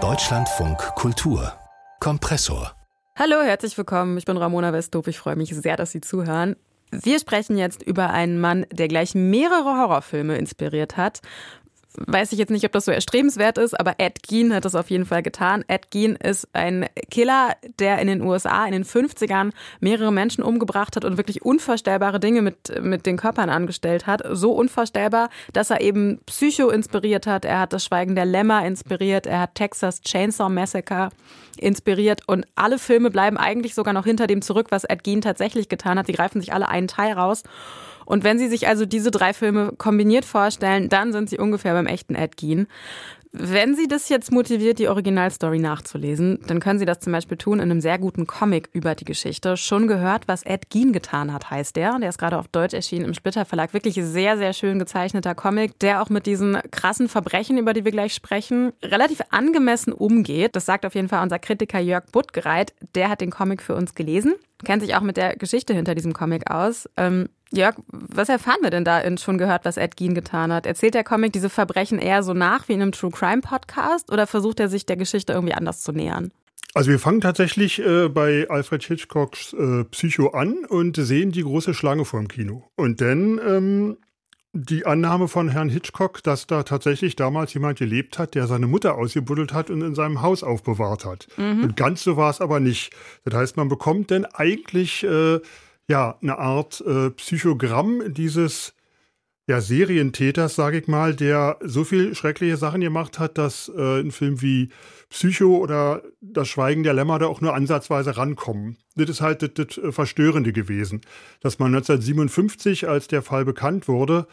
Deutschlandfunk Kultur Kompressor Hallo, herzlich willkommen. Ich bin Ramona Westhof. Ich freue mich sehr, dass Sie zuhören. Wir sprechen jetzt über einen Mann, der gleich mehrere Horrorfilme inspiriert hat weiß ich jetzt nicht, ob das so erstrebenswert ist, aber Ed Gein hat das auf jeden Fall getan. Ed Gein ist ein Killer, der in den USA in den 50ern mehrere Menschen umgebracht hat und wirklich unvorstellbare Dinge mit, mit den Körpern angestellt hat. So unvorstellbar, dass er eben Psycho inspiriert hat. Er hat das Schweigen der Lämmer inspiriert. Er hat Texas Chainsaw Massacre inspiriert und alle Filme bleiben eigentlich sogar noch hinter dem zurück, was Ed Gein tatsächlich getan hat. Die greifen sich alle einen Teil raus. Und wenn Sie sich also diese drei Filme kombiniert vorstellen, dann sind Sie ungefähr beim echten Ed Gein. Wenn Sie das jetzt motiviert, die Originalstory nachzulesen, dann können Sie das zum Beispiel tun in einem sehr guten Comic über die Geschichte. Schon gehört, was Ed Gein getan hat, heißt der. Der ist gerade auf Deutsch erschienen im Splitter Verlag. Wirklich sehr, sehr schön gezeichneter Comic, der auch mit diesen krassen Verbrechen, über die wir gleich sprechen, relativ angemessen umgeht. Das sagt auf jeden Fall unser Kritiker Jörg Buttgereit. Der hat den Comic für uns gelesen, kennt sich auch mit der Geschichte hinter diesem Comic aus. Ähm, Jörg, was erfahren wir denn da in schon gehört, was Ed Gein getan hat? Erzählt der Comic diese Verbrechen eher so nach wie in einem True Crime Podcast oder versucht er sich der Geschichte irgendwie anders zu nähern? Also wir fangen tatsächlich äh, bei Alfred Hitchcocks äh, Psycho an und sehen die große Schlange vorm Kino. Und dann ähm, die Annahme von Herrn Hitchcock, dass da tatsächlich damals jemand gelebt hat, der seine Mutter ausgebuddelt hat und in seinem Haus aufbewahrt hat. Mhm. Und ganz so war es aber nicht. Das heißt, man bekommt denn eigentlich äh, ja, eine Art äh, Psychogramm dieses ja, Serientäters, sage ich mal, der so viel schreckliche Sachen gemacht hat, dass äh, ein Film wie Psycho oder Das Schweigen der Lämmer da auch nur ansatzweise rankommen. Das ist halt das, das äh, Verstörende gewesen, dass man 1957, als der Fall bekannt wurde,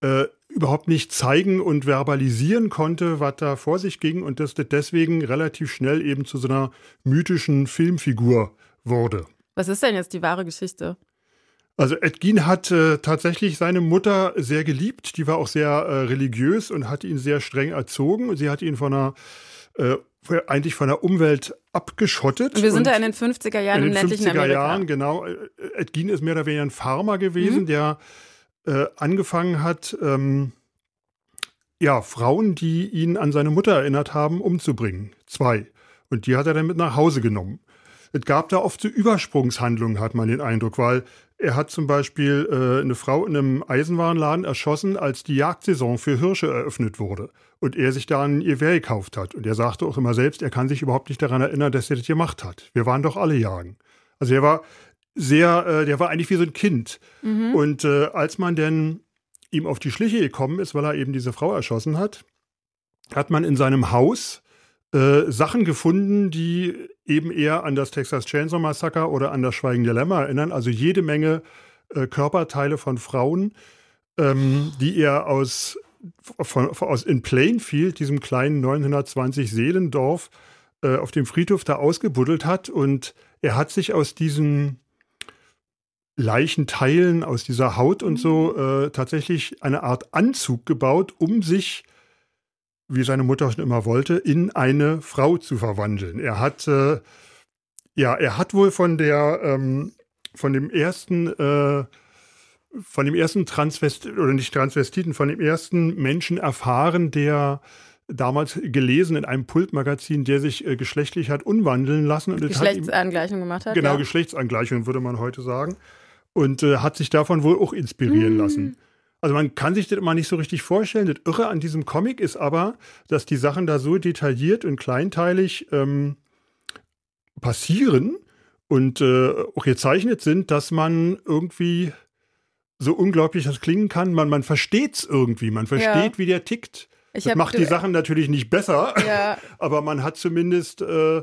äh, überhaupt nicht zeigen und verbalisieren konnte, was da vor sich ging und dass das deswegen relativ schnell eben zu so einer mythischen Filmfigur wurde. Was ist denn jetzt die wahre Geschichte? Also Ed Gein hat äh, tatsächlich seine Mutter sehr geliebt. Die war auch sehr äh, religiös und hat ihn sehr streng erzogen. Sie hat ihn von einer äh, eigentlich von der Umwelt abgeschottet. Und wir sind und ja in den 50er Jahren in im ländlichen 50er Amerika. Jahren, genau. Ed Gein ist mehr oder weniger ein Farmer gewesen, mhm. der äh, angefangen hat, ähm, ja, Frauen, die ihn an seine Mutter erinnert haben, umzubringen. Zwei. Und die hat er dann mit nach Hause genommen es gab da oft so Übersprungshandlungen, hat man den Eindruck, weil er hat zum Beispiel äh, eine Frau in einem Eisenwarenladen erschossen, als die Jagdsaison für Hirsche eröffnet wurde und er sich da ein Gewehr gekauft hat. Und er sagte auch immer selbst, er kann sich überhaupt nicht daran erinnern, dass er das gemacht hat. Wir waren doch alle jagen. Also er war sehr, äh, der war eigentlich wie so ein Kind. Mhm. Und äh, als man denn ihm auf die Schliche gekommen ist, weil er eben diese Frau erschossen hat, hat man in seinem Haus äh, Sachen gefunden, die eben eher an das Texas Chainsaw Massacre oder an das Schweigen der Lämmer erinnern. Also jede Menge äh, Körperteile von Frauen, ähm, die er aus, von, aus in Plainfield, diesem kleinen 920 Seelendorf, äh, auf dem Friedhof da ausgebuddelt hat. Und er hat sich aus diesen Leichenteilen, aus dieser Haut und so äh, tatsächlich eine Art Anzug gebaut, um sich wie seine Mutter schon immer wollte, in eine Frau zu verwandeln. Er hat, äh, ja, er hat wohl von der, ähm, von dem ersten, äh, von dem ersten Transvest oder nicht Transvestiten, von dem ersten Menschen erfahren, der damals gelesen in einem Pultmagazin, der sich äh, geschlechtlich hat umwandeln lassen. Und Geschlechtsangleichung gemacht hat. Genau, ja. Geschlechtsangleichung würde man heute sagen. Und äh, hat sich davon wohl auch inspirieren mhm. lassen. Also man kann sich das immer nicht so richtig vorstellen. Das Irre an diesem Comic ist aber, dass die Sachen da so detailliert und kleinteilig ähm, passieren und äh, auch gezeichnet sind, dass man irgendwie so unglaublich das klingen kann. Man, man versteht es irgendwie, man versteht, ja. wie der tickt. Ich das macht die Sachen natürlich nicht besser, ja. aber man hat zumindest äh,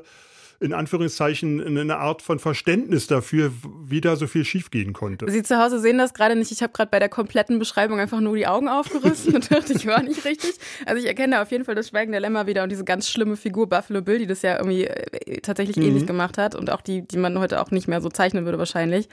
in Anführungszeichen eine Art von Verständnis dafür, wie da so viel schiefgehen konnte. Sie zu Hause sehen das gerade nicht. Ich habe gerade bei der kompletten Beschreibung einfach nur die Augen aufgerissen und dachte, ich war nicht richtig. Also ich erkenne auf jeden Fall das Schweigen der Lämmer wieder und diese ganz schlimme Figur Buffalo Bill, die das ja irgendwie äh, tatsächlich mhm. ähnlich gemacht hat und auch die, die man heute auch nicht mehr so zeichnen würde wahrscheinlich.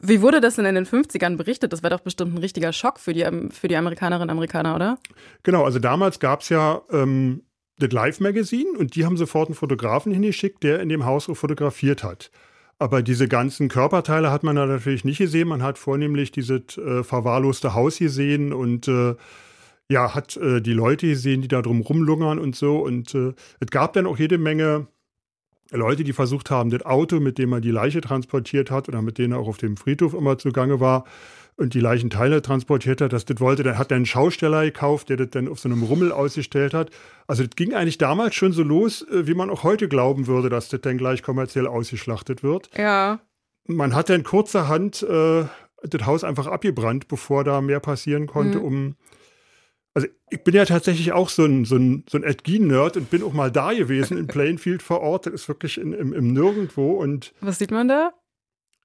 Wie wurde das denn in den 50ern berichtet? Das war doch bestimmt ein richtiger Schock für die, für die Amerikanerinnen und Amerikaner, oder? Genau, also damals gab es ja ähm, das Live Magazine und die haben sofort einen Fotografen hingeschickt, der in dem Haus fotografiert hat. Aber diese ganzen Körperteile hat man da natürlich nicht gesehen. Man hat vornehmlich dieses äh, verwahrloste Haus gesehen und äh, ja, hat äh, die Leute gesehen, die da drum rumlungern und so. Und äh, es gab dann auch jede Menge Leute, die versucht haben, das Auto, mit dem man die Leiche transportiert hat oder mit denen er auch auf dem Friedhof immer zugange war und die Leichenteile transportiert hat, dass das wollte, dann hat er einen Schausteller gekauft, der das dann auf so einem Rummel ausgestellt hat. Also das ging eigentlich damals schon so los, äh, wie man auch heute glauben würde, dass das dann gleich kommerziell ausgeschlachtet wird. Ja. Man hat dann kurzerhand äh, das Haus einfach abgebrannt, bevor da mehr passieren konnte, mhm. um also ich bin ja tatsächlich auch so ein, so ein, so ein Ed Gein-Nerd und bin auch mal da gewesen in Plainfield vor Ort. Das ist wirklich in, im, im Nirgendwo. Und Was sieht man da?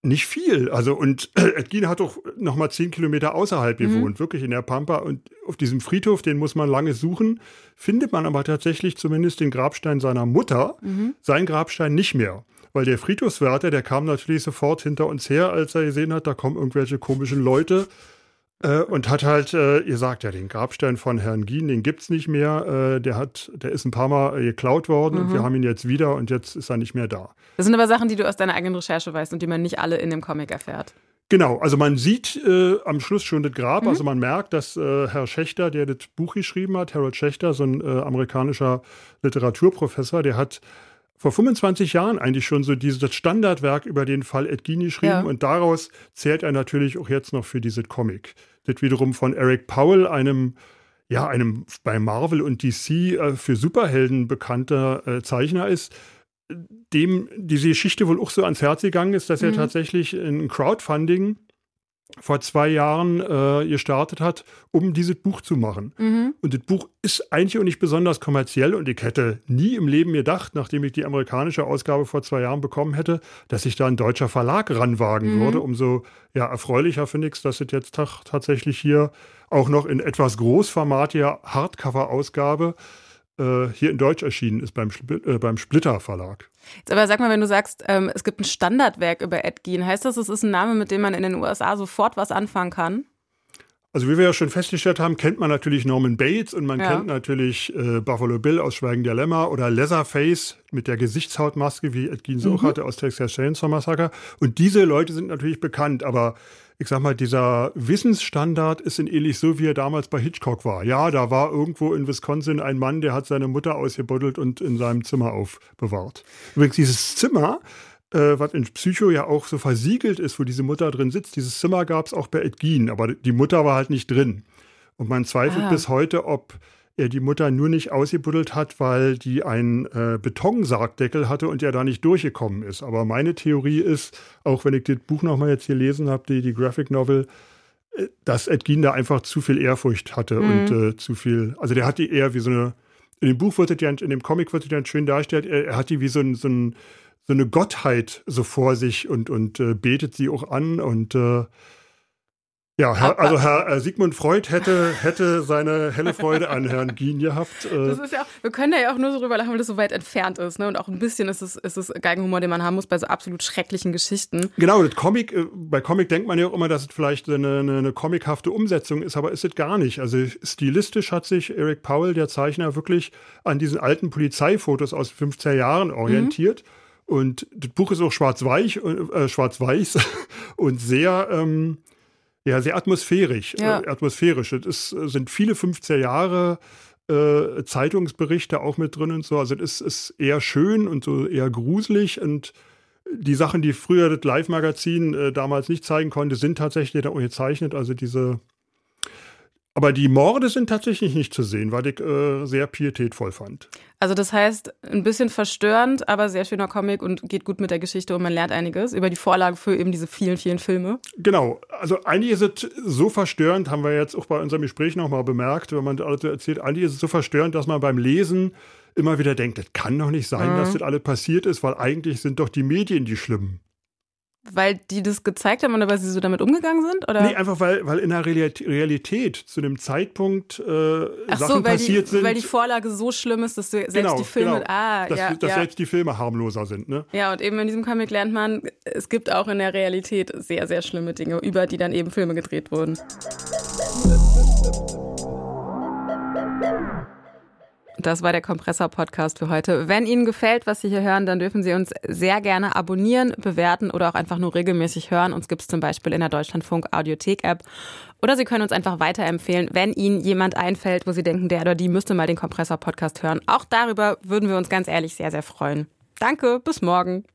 Nicht viel. Also, und Ed Gein hat auch noch mal zehn Kilometer außerhalb mhm. gewohnt, wirklich in der Pampa. Und auf diesem Friedhof, den muss man lange suchen, findet man aber tatsächlich zumindest den Grabstein seiner Mutter, mhm. sein Grabstein nicht mehr. Weil der Friedhofswärter, der kam natürlich sofort hinter uns her, als er gesehen hat, da kommen irgendwelche komischen Leute äh, und hat halt, äh, ihr sagt ja, den Grabstein von Herrn Gien, den gibt es nicht mehr. Äh, der hat, der ist ein paar Mal äh, geklaut worden mhm. und wir mhm. haben ihn jetzt wieder und jetzt ist er nicht mehr da. Das sind aber Sachen, die du aus deiner eigenen Recherche weißt und die man nicht alle in dem Comic erfährt. Genau, also man sieht äh, am Schluss schon das Grab, mhm. also man merkt, dass äh, Herr Schächter, der das Buch geschrieben hat, Harold Schächter, so ein äh, amerikanischer Literaturprofessor, der hat vor 25 Jahren eigentlich schon so dieses Standardwerk über den Fall Edgini geschrieben ja. und daraus zählt er natürlich auch jetzt noch für dieses Comic. Das wiederum von Eric Powell, einem ja, einem bei Marvel und DC äh, für Superhelden bekannter äh, Zeichner ist, dem diese Geschichte wohl auch so ans Herz gegangen ist, dass mhm. er tatsächlich ein Crowdfunding vor zwei Jahren äh, gestartet hat, um dieses Buch zu machen. Mhm. Und das Buch ist eigentlich auch nicht besonders kommerziell und ich hätte nie im Leben gedacht, nachdem ich die amerikanische Ausgabe vor zwei Jahren bekommen hätte, dass sich da ein deutscher Verlag ranwagen mhm. würde. Umso ja, erfreulicher finde ich es, dass es jetzt tatsächlich hier auch noch in etwas großformatiger Hardcover-Ausgabe äh, hier in Deutsch erschienen ist beim, äh, beim Splitter Verlag. Jetzt aber sag mal, wenn du sagst, ähm, es gibt ein Standardwerk über Ed Gein, heißt das, es ist ein Name, mit dem man in den USA sofort was anfangen kann? Also wie wir ja schon festgestellt haben, kennt man natürlich Norman Bates und man ja. kennt natürlich äh, Buffalo Bill aus Schweigen der Lämmer oder Leatherface mit der Gesichtshautmaske, wie Ed Gein so mhm. hatte aus Texas Chainsaw Massacre. Und diese Leute sind natürlich bekannt, aber ich sag mal, dieser Wissensstandard ist in ähnlich so, wie er damals bei Hitchcock war. Ja, da war irgendwo in Wisconsin ein Mann, der hat seine Mutter ausgebuddelt und in seinem Zimmer aufbewahrt. Übrigens, dieses Zimmer, äh, was in Psycho ja auch so versiegelt ist, wo diese Mutter drin sitzt, dieses Zimmer gab es auch bei Ed Gein, aber die Mutter war halt nicht drin. Und man zweifelt ah. bis heute, ob er die Mutter nur nicht ausgebuddelt hat, weil die einen äh, Betonsargdeckel hatte und er da nicht durchgekommen ist. Aber meine Theorie ist, auch wenn ich das Buch nochmal jetzt hier lesen habe, die, die Graphic Novel, äh, dass Edgin da einfach zu viel Ehrfurcht hatte mhm. und äh, zu viel, also der hat die eher wie so eine, in dem Buch wird es ja, in dem Comic wird es ja schön dargestellt, er, er hat die wie so, ein, so, ein, so eine Gottheit so vor sich und, und äh, betet sie auch an und äh, ja, Herr, also Herr äh, Sigmund Freud hätte, hätte seine helle Freude an Herrn Gien gehabt. Äh. Das ist ja wir können da ja auch nur so drüber lachen, weil das so weit entfernt ist. Ne? Und auch ein bisschen ist es, ist es Geigenhumor, den man haben muss bei so absolut schrecklichen Geschichten. Genau, das Comic, äh, bei Comic denkt man ja auch immer, dass es vielleicht eine, eine, eine comichafte Umsetzung ist, aber ist es gar nicht. Also stilistisch hat sich Eric Powell, der Zeichner, wirklich an diesen alten Polizeifotos aus 15 Jahren orientiert. Mhm. Und das Buch ist auch schwarz-weiß äh, schwarz und sehr... Ähm, ja, sehr atmosphärisch. Ja. Äh, atmosphärisch. Es sind viele 15 Jahre äh, Zeitungsberichte auch mit drin und so. Also es ist eher schön und so eher gruselig und die Sachen, die früher das Live-Magazin äh, damals nicht zeigen konnte, sind tatsächlich da auch gezeichnet. Also diese aber die Morde sind tatsächlich nicht zu sehen, weil ich äh, sehr pietätvoll fand. Also das heißt, ein bisschen verstörend, aber sehr schöner Comic und geht gut mit der Geschichte und man lernt einiges über die Vorlage für eben diese vielen, vielen Filme. Genau. Also ist es so verstörend, haben wir jetzt auch bei unserem Gespräch nochmal bemerkt, wenn man alles erzählt, ist es so verstörend, dass man beim Lesen immer wieder denkt, das kann doch nicht sein, mhm. dass das alles passiert ist, weil eigentlich sind doch die Medien die Schlimmen. Weil die das gezeigt haben oder weil sie so damit umgegangen sind? Oder? Nee, einfach weil, weil in der Realität zu dem Zeitpunkt äh, Ach Sachen so, passiert die, sind. Weil die Vorlage so schlimm ist, dass selbst genau, die Filme. Genau. Ah, dass, ja, dass ja. selbst die Filme harmloser sind. Ne? Ja, und eben in diesem Comic lernt man, es gibt auch in der Realität sehr, sehr schlimme Dinge, über die dann eben Filme gedreht wurden. Das war der Kompressor-Podcast für heute. Wenn Ihnen gefällt, was Sie hier hören, dann dürfen Sie uns sehr gerne abonnieren, bewerten oder auch einfach nur regelmäßig hören. Uns gibt es zum Beispiel in der Deutschlandfunk Audiothek-App. Oder Sie können uns einfach weiterempfehlen, wenn Ihnen jemand einfällt, wo Sie denken, der oder die müsste mal den Kompressor-Podcast hören. Auch darüber würden wir uns ganz ehrlich sehr, sehr freuen. Danke, bis morgen.